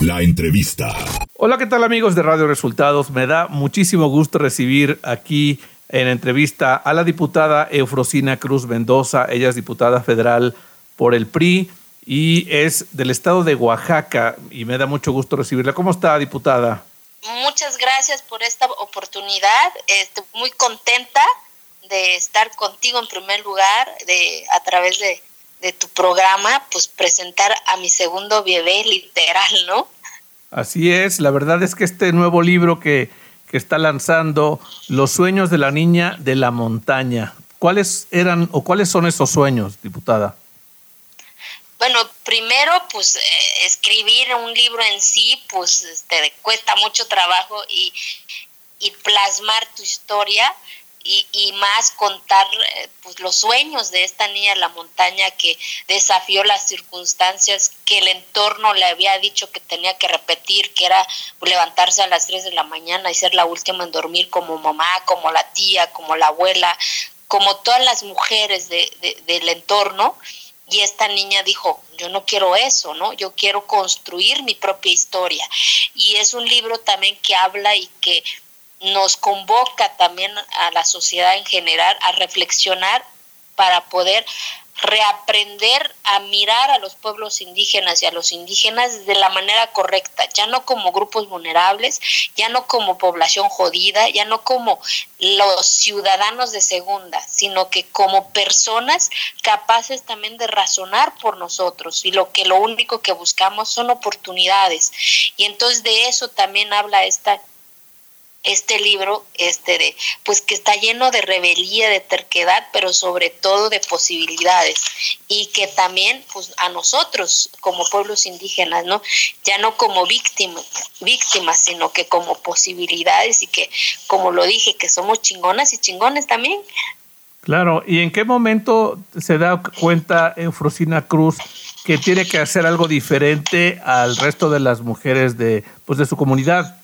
La entrevista. Hola, ¿qué tal amigos de Radio Resultados? Me da muchísimo gusto recibir aquí en entrevista a la diputada Eufrosina Cruz Mendoza. Ella es diputada federal por el PRI y es del estado de Oaxaca y me da mucho gusto recibirla. ¿Cómo está, diputada? Muchas gracias por esta oportunidad. Estoy muy contenta de estar contigo en primer lugar, de a través de, de tu programa, pues presentar a mi segundo bebé literal, ¿no? Así es, la verdad es que este nuevo libro que, que está lanzando, Los sueños de la niña de la montaña, ¿cuáles eran o cuáles son esos sueños, diputada? Bueno, primero, pues eh, escribir un libro en sí, pues este, cuesta mucho trabajo y, y plasmar tu historia y, y más contar eh, pues, los sueños de esta niña en la montaña que desafió las circunstancias que el entorno le había dicho que tenía que repetir, que era levantarse a las 3 de la mañana y ser la última en dormir como mamá, como la tía, como la abuela, como todas las mujeres de, de, del entorno. Y esta niña dijo, yo no quiero eso, ¿no? Yo quiero construir mi propia historia. Y es un libro también que habla y que nos convoca también a la sociedad en general a reflexionar para poder reaprender a mirar a los pueblos indígenas y a los indígenas de la manera correcta, ya no como grupos vulnerables, ya no como población jodida, ya no como los ciudadanos de segunda, sino que como personas capaces también de razonar por nosotros y lo que lo único que buscamos son oportunidades. Y entonces de eso también habla esta este libro este de pues que está lleno de rebelía de terquedad pero sobre todo de posibilidades. Y que también pues a nosotros como pueblos indígenas no ya no como víctimas víctimas sino que como posibilidades y que como lo dije que somos chingonas y chingones también. Claro y en qué momento se da cuenta Eufrosina Cruz que tiene que hacer algo diferente al resto de las mujeres de pues de su comunidad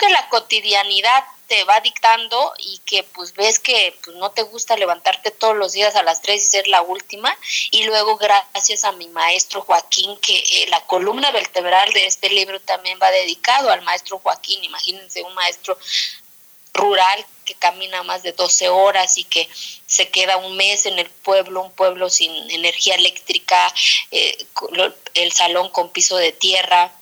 que la cotidianidad te va dictando y que pues ves que pues, no te gusta levantarte todos los días a las 3 y ser la última. Y luego gracias a mi maestro Joaquín que eh, la columna vertebral de este libro también va dedicado al maestro Joaquín, imagínense un maestro rural que camina más de 12 horas y que se queda un mes en el pueblo, un pueblo sin energía eléctrica, eh, el salón con piso de tierra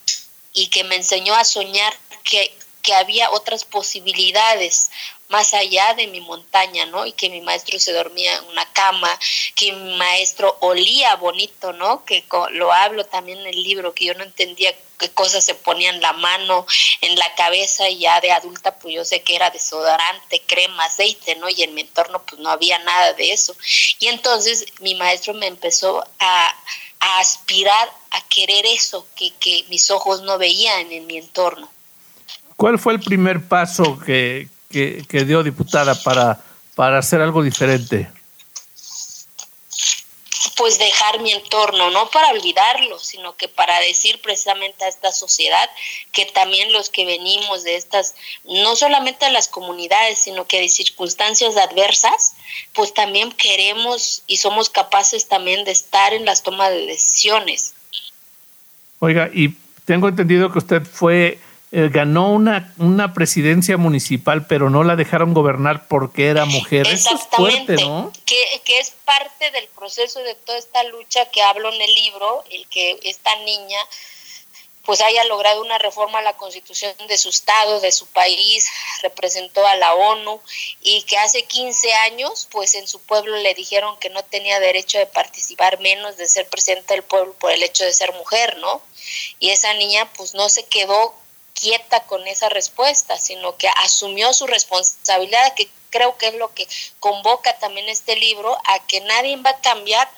y que me enseñó a soñar que, que había otras posibilidades más allá de mi montaña, ¿no? Y que mi maestro se dormía en una cama, que mi maestro olía bonito, ¿no? Que lo hablo también en el libro, que yo no entendía qué cosas se ponían la mano, en la cabeza, y ya de adulta, pues yo sé que era desodorante, crema, aceite, ¿no? Y en mi entorno, pues no había nada de eso. Y entonces mi maestro me empezó a, a aspirar a querer eso que, que mis ojos no veían en mi entorno. ¿Cuál fue el primer paso que, que, que dio diputada para, para hacer algo diferente? pues dejar mi entorno, no para olvidarlo, sino que para decir precisamente a esta sociedad que también los que venimos de estas, no solamente de las comunidades, sino que de circunstancias adversas, pues también queremos y somos capaces también de estar en las tomas de decisiones. Oiga, y tengo entendido que usted fue eh, ganó una, una presidencia municipal, pero no la dejaron gobernar porque era mujer. Exactamente, Eso es fuerte, ¿no? que, que es parte del proceso de toda esta lucha que hablo en el libro, el que esta niña pues haya logrado una reforma a la constitución de su estado, de su país, representó a la ONU y que hace 15 años pues en su pueblo le dijeron que no tenía derecho de participar menos de ser presidente del pueblo por el hecho de ser mujer, ¿no? Y esa niña pues no se quedó quieta con esa respuesta, sino que asumió su responsabilidad, que creo que es lo que convoca también este libro, a que nadie va a cambiar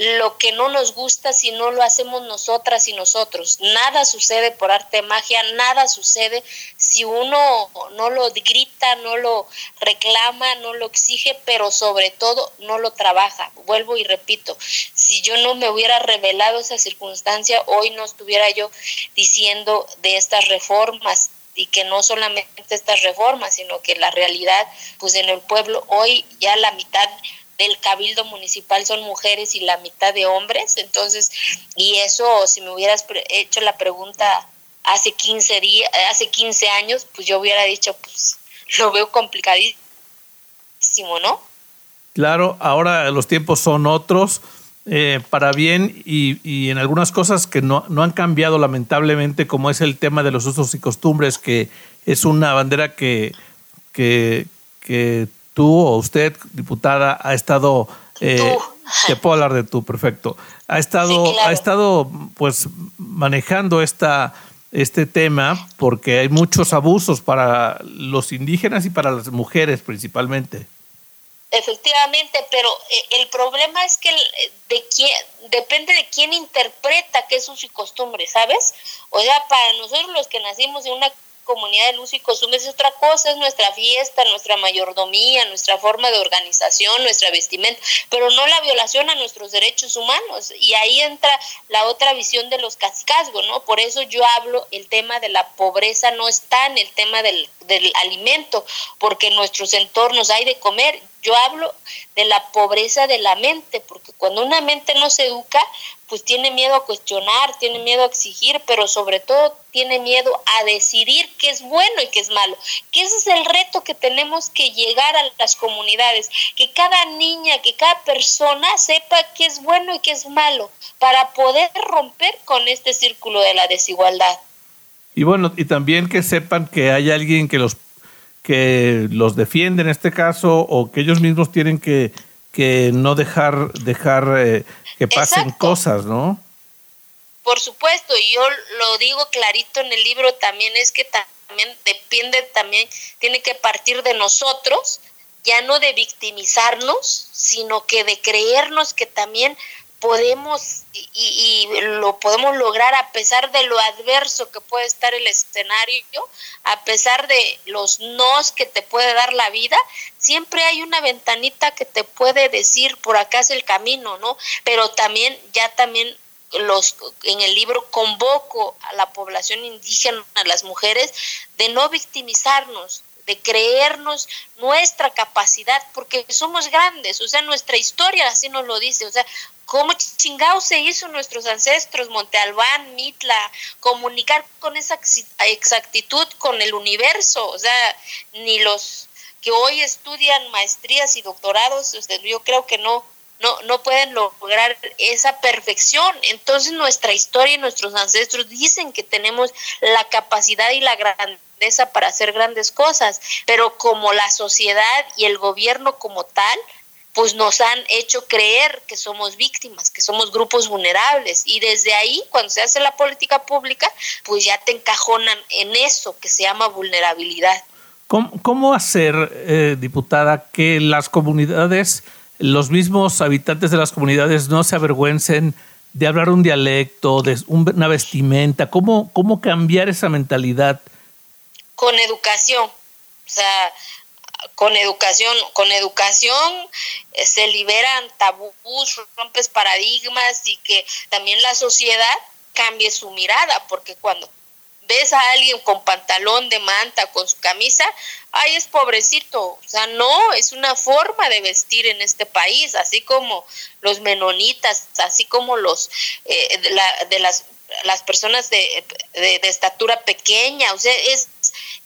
lo que no nos gusta si no lo hacemos nosotras y nosotros. Nada sucede por arte de magia, nada sucede si uno no lo grita, no lo reclama, no lo exige, pero sobre todo no lo trabaja. Vuelvo y repito, si yo no me hubiera revelado esa circunstancia, hoy no estuviera yo diciendo de estas reformas y que no solamente estas reformas, sino que la realidad, pues en el pueblo hoy ya la mitad del cabildo municipal son mujeres y la mitad de hombres, entonces, y eso, si me hubieras hecho la pregunta hace 15 días, hace 15 años, pues yo hubiera dicho, pues lo veo complicadísimo, ¿no? Claro, ahora los tiempos son otros. Eh, para bien y, y, en algunas cosas que no, no, han cambiado lamentablemente, como es el tema de los usos y costumbres, que es una bandera que, que, que tú o usted, diputada, ha estado... Eh, te puedo hablar de tú, perfecto. Ha estado, ha estado pues manejando esta, este tema porque hay muchos abusos para los indígenas y para las mujeres principalmente. Efectivamente, pero eh, el problema es que de quién, depende de quién interpreta qué es sus y costumbres, ¿sabes? O sea, para nosotros los que nacimos en una comunidad de luz y costumbres es otra cosa, es nuestra fiesta, nuestra mayordomía, nuestra forma de organización, nuestra vestimenta, pero no la violación a nuestros derechos humanos. Y ahí entra la otra visión de los cascazgos, ¿no? Por eso yo hablo, el tema de la pobreza no está en el tema del, del alimento, porque en nuestros entornos hay de comer. Yo hablo de la pobreza de la mente, porque cuando una mente no se educa, pues tiene miedo a cuestionar, tiene miedo a exigir, pero sobre todo tiene miedo a decidir qué es bueno y qué es malo. Que ese es el reto que tenemos que llegar a las comunidades, que cada niña, que cada persona sepa qué es bueno y qué es malo, para poder romper con este círculo de la desigualdad. Y bueno, y también que sepan que hay alguien que los que los defiende en este caso o que ellos mismos tienen que, que no dejar dejar eh, que pasen cosas, ¿no? Por supuesto, y yo lo digo clarito en el libro también, es que también depende, también tiene que partir de nosotros, ya no de victimizarnos, sino que de creernos que también podemos y, lo podemos lograr a pesar de lo adverso que puede estar el escenario, a pesar de los nos que te puede dar la vida, siempre hay una ventanita que te puede decir por acá es el camino, ¿no? Pero también, ya también los en el libro convoco a la población indígena, a las mujeres, de no victimizarnos, de creernos nuestra capacidad, porque somos grandes, o sea, nuestra historia así nos lo dice, o sea, cómo chingados se hizo nuestros ancestros, Monte Albán, Mitla, comunicar con esa exactitud con el universo, o sea, ni los que hoy estudian maestrías y doctorados, yo creo que no, no, no pueden lograr esa perfección. Entonces nuestra historia y nuestros ancestros dicen que tenemos la capacidad y la grandeza para hacer grandes cosas, pero como la sociedad y el gobierno como tal, pues nos han hecho creer que somos víctimas, que somos grupos vulnerables. Y desde ahí, cuando se hace la política pública, pues ya te encajonan en eso que se llama vulnerabilidad. ¿Cómo, hacer, eh, diputada, que las comunidades, los mismos habitantes de las comunidades no se avergüencen de hablar un dialecto, de una vestimenta? ¿Cómo, cómo cambiar esa mentalidad? Con educación. O sea, con educación, con educación eh, se liberan tabús, rompes paradigmas y que también la sociedad cambie su mirada, porque cuando ves a alguien con pantalón de manta, con su camisa, ay, es pobrecito. O sea, no, es una forma de vestir en este país, así como los menonitas, así como los eh, de, la, de las, las personas de, de, de, estatura pequeña. O sea, es,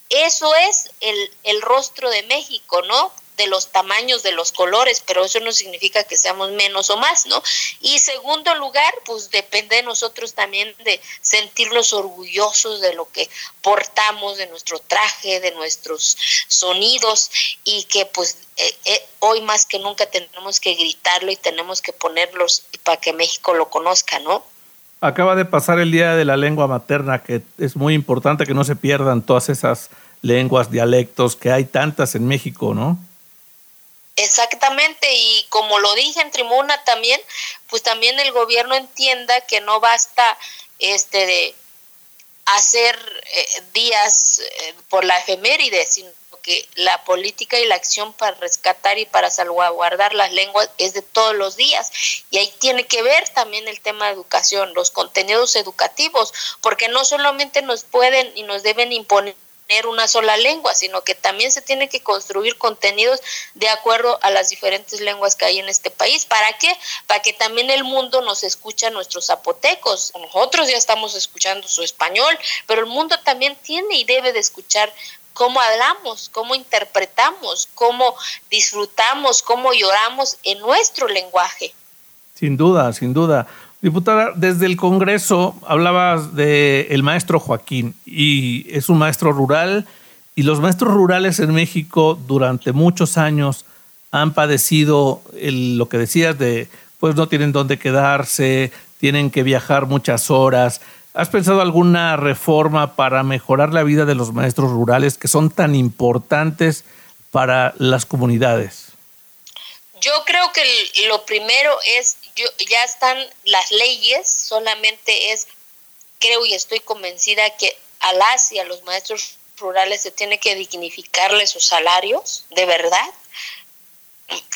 eso es el, el rostro de México, ¿no? De los tamaños, de los colores, pero eso no significa que seamos menos o más, ¿no? Y segundo lugar, pues depende de nosotros también de sentirnos orgullosos de lo que portamos, de nuestro traje, de nuestros sonidos y que pues eh, eh, hoy más que nunca tenemos que gritarlo y tenemos que ponerlos para que México lo conozca, ¿no? Acaba de pasar el Día de la Lengua Materna, que es muy importante que no se pierdan todas esas lenguas, dialectos, que hay tantas en México, ¿no? Exactamente, y como lo dije en tribuna también, pues también el gobierno entienda que no basta este de hacer eh, días eh, por la efeméride, sino que la política y la acción para rescatar y para salvaguardar las lenguas es de todos los días. Y ahí tiene que ver también el tema de educación, los contenidos educativos, porque no solamente nos pueden y nos deben imponer tener una sola lengua, sino que también se tiene que construir contenidos de acuerdo a las diferentes lenguas que hay en este país. ¿Para qué? Para que también el mundo nos escuche a nuestros zapotecos. Nosotros ya estamos escuchando su español, pero el mundo también tiene y debe de escuchar cómo hablamos, cómo interpretamos, cómo disfrutamos, cómo lloramos en nuestro lenguaje. Sin duda, sin duda. Diputada, desde el Congreso hablabas de el maestro Joaquín y es un maestro rural y los maestros rurales en México durante muchos años han padecido lo que decías de pues no tienen dónde quedarse, tienen que viajar muchas horas. ¿Has pensado alguna reforma para mejorar la vida de los maestros rurales que son tan importantes para las comunidades? Yo creo que lo primero es, ya están las leyes, solamente es, creo y estoy convencida que a las y a los maestros rurales se tiene que dignificarles sus salarios, de verdad,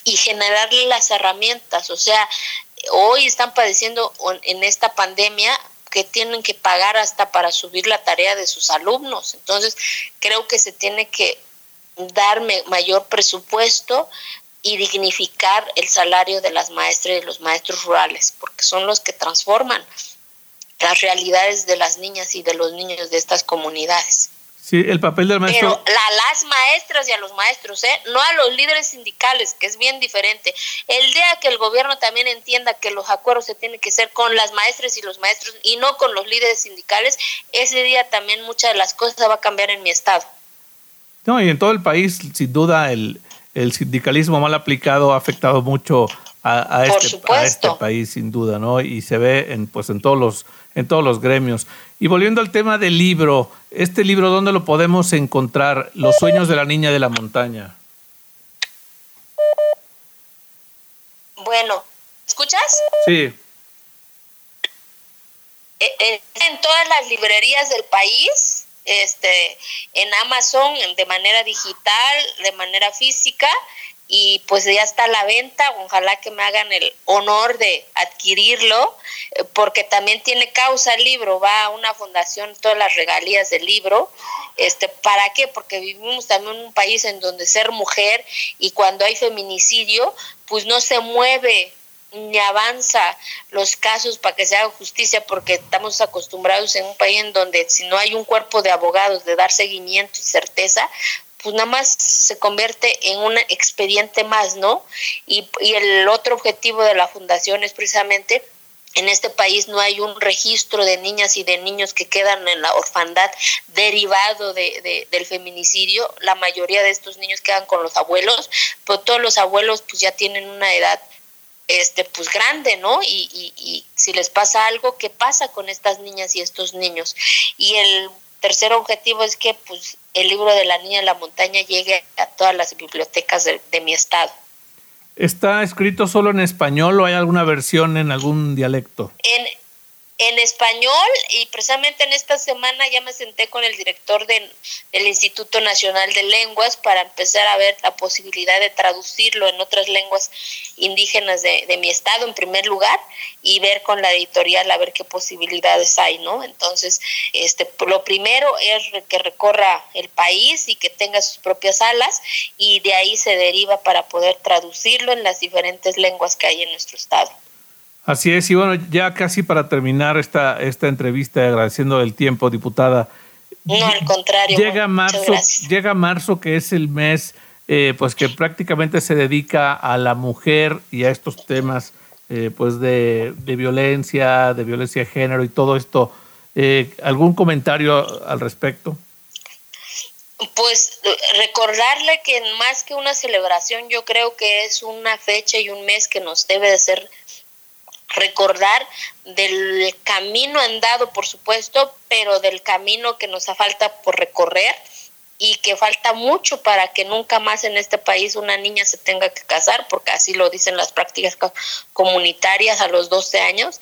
y generarle las herramientas. O sea, hoy están padeciendo en esta pandemia que tienen que pagar hasta para subir la tarea de sus alumnos. Entonces, creo que se tiene que dar mayor presupuesto y dignificar el salario de las maestras y de los maestros rurales, porque son los que transforman las realidades de las niñas y de los niños de estas comunidades. Sí, el papel del maestro. Pero a las maestras y a los maestros, ¿eh? no a los líderes sindicales, que es bien diferente. El día que el gobierno también entienda que los acuerdos se tienen que hacer con las maestras y los maestros y no con los líderes sindicales, ese día también muchas de las cosas va a cambiar en mi estado. No, y en todo el país, sin duda, el, el sindicalismo mal aplicado ha afectado mucho a, a, este, a, este, país, sin duda, ¿no? Y se ve en, pues, en todos los en todos los gremios. Y volviendo al tema del libro, este libro, ¿dónde lo podemos encontrar? Los sueños de la niña de la montaña. Bueno, ¿escuchas? Sí. Eh, eh, en todas las librerías del país, este, en Amazon, de manera digital, de manera física, y pues ya está la venta, ojalá que me hagan el honor de adquirirlo, eh, porque también tiene causa el libro, va a una fundación todas las regalías del libro, este, ¿para qué? Porque vivimos también en un país en donde ser mujer y cuando hay feminicidio, pues no se mueve ni avanza los casos para que se haga justicia porque estamos acostumbrados en un país en donde si no hay un cuerpo de abogados de dar seguimiento y certeza, pues nada más se convierte en un expediente más, ¿no? Y, y el otro objetivo de la fundación es precisamente en este país no hay un registro de niñas y de niños que quedan en la orfandad derivado de, del feminicidio. La mayoría de estos niños quedan con los abuelos, pero todos los abuelos pues ya tienen una edad este pues grande, ¿no? Y, y, y si les pasa algo, ¿qué pasa con estas niñas y estos niños? Y el tercer objetivo es que pues el libro de la niña en la montaña llegue a todas las bibliotecas de, de mi estado. ¿Está escrito solo en español o hay alguna versión en algún dialecto? En, en español y precisamente en esta semana ya me senté con el director de, del Instituto Nacional de Lenguas para empezar a ver la posibilidad de traducirlo en otras lenguas indígenas de, de, mi estado en primer lugar y ver con la editorial a ver qué posibilidades hay, ¿no? Entonces, este, lo primero es que recorra el país y que tenga sus propias salas y de ahí se deriva para poder traducirlo en las diferentes lenguas que hay en nuestro estado. Así es, y bueno, ya casi para terminar esta, esta entrevista, agradeciendo el tiempo, diputada. No, al contrario. Llega marzo, llega marzo, que es el mes eh, pues que prácticamente se dedica a la mujer y a estos temas eh, pues de, de, violencia, de violencia de género y todo esto. Eh, ¿Algún comentario al respecto? Pues recordarle que más que una celebración, yo creo que es una fecha y un mes que nos debe de ser recordar del camino andado, por supuesto, pero del camino que nos falta por recorrer y que falta mucho para que nunca más en este país una niña se tenga que casar, porque así lo dicen las prácticas comunitarias a los 12 años,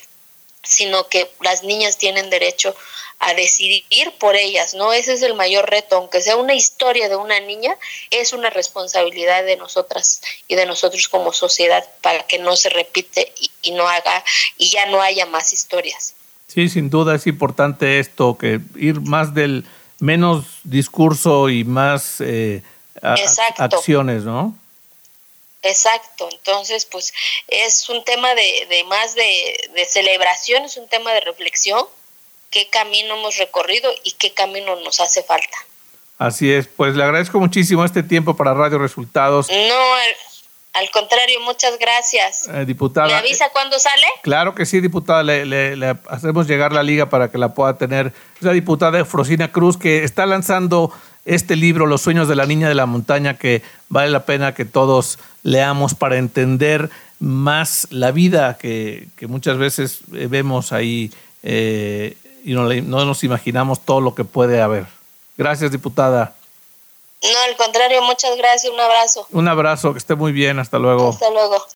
sino que las niñas tienen derecho a decidir por ellas, ¿no? Ese es el mayor reto, aunque sea una historia de una niña, es una responsabilidad de nosotras y de nosotros como sociedad para que no se repite y, y no haga y ya no haya más historias. Sí, sin duda es importante esto, que ir más del, menos discurso y más eh, acciones, ¿no? Exacto, entonces pues es un tema de, de más de, de, celebración, es un tema de reflexión, qué camino hemos recorrido y qué camino nos hace falta. Así es, pues le agradezco muchísimo este tiempo para Radio Resultados. No, al, contrario, muchas gracias. Eh, diputada. ¿Me avisa cuándo sale? Claro que sí, diputada, le, le, hacemos llegar la liga para que la pueda tener. La diputada Frosina Cruz que está lanzando este libro, Los sueños de la niña de la montaña, que vale la pena que todos leamos para entender más la vida que, muchas veces eh, vemos ahí eh, y no, no nos imaginamos todo lo que puede haber. Gracias, diputada. No, al contrario, muchas gracias, un abrazo. Un abrazo, que esté muy bien, hasta luego. Hasta luego.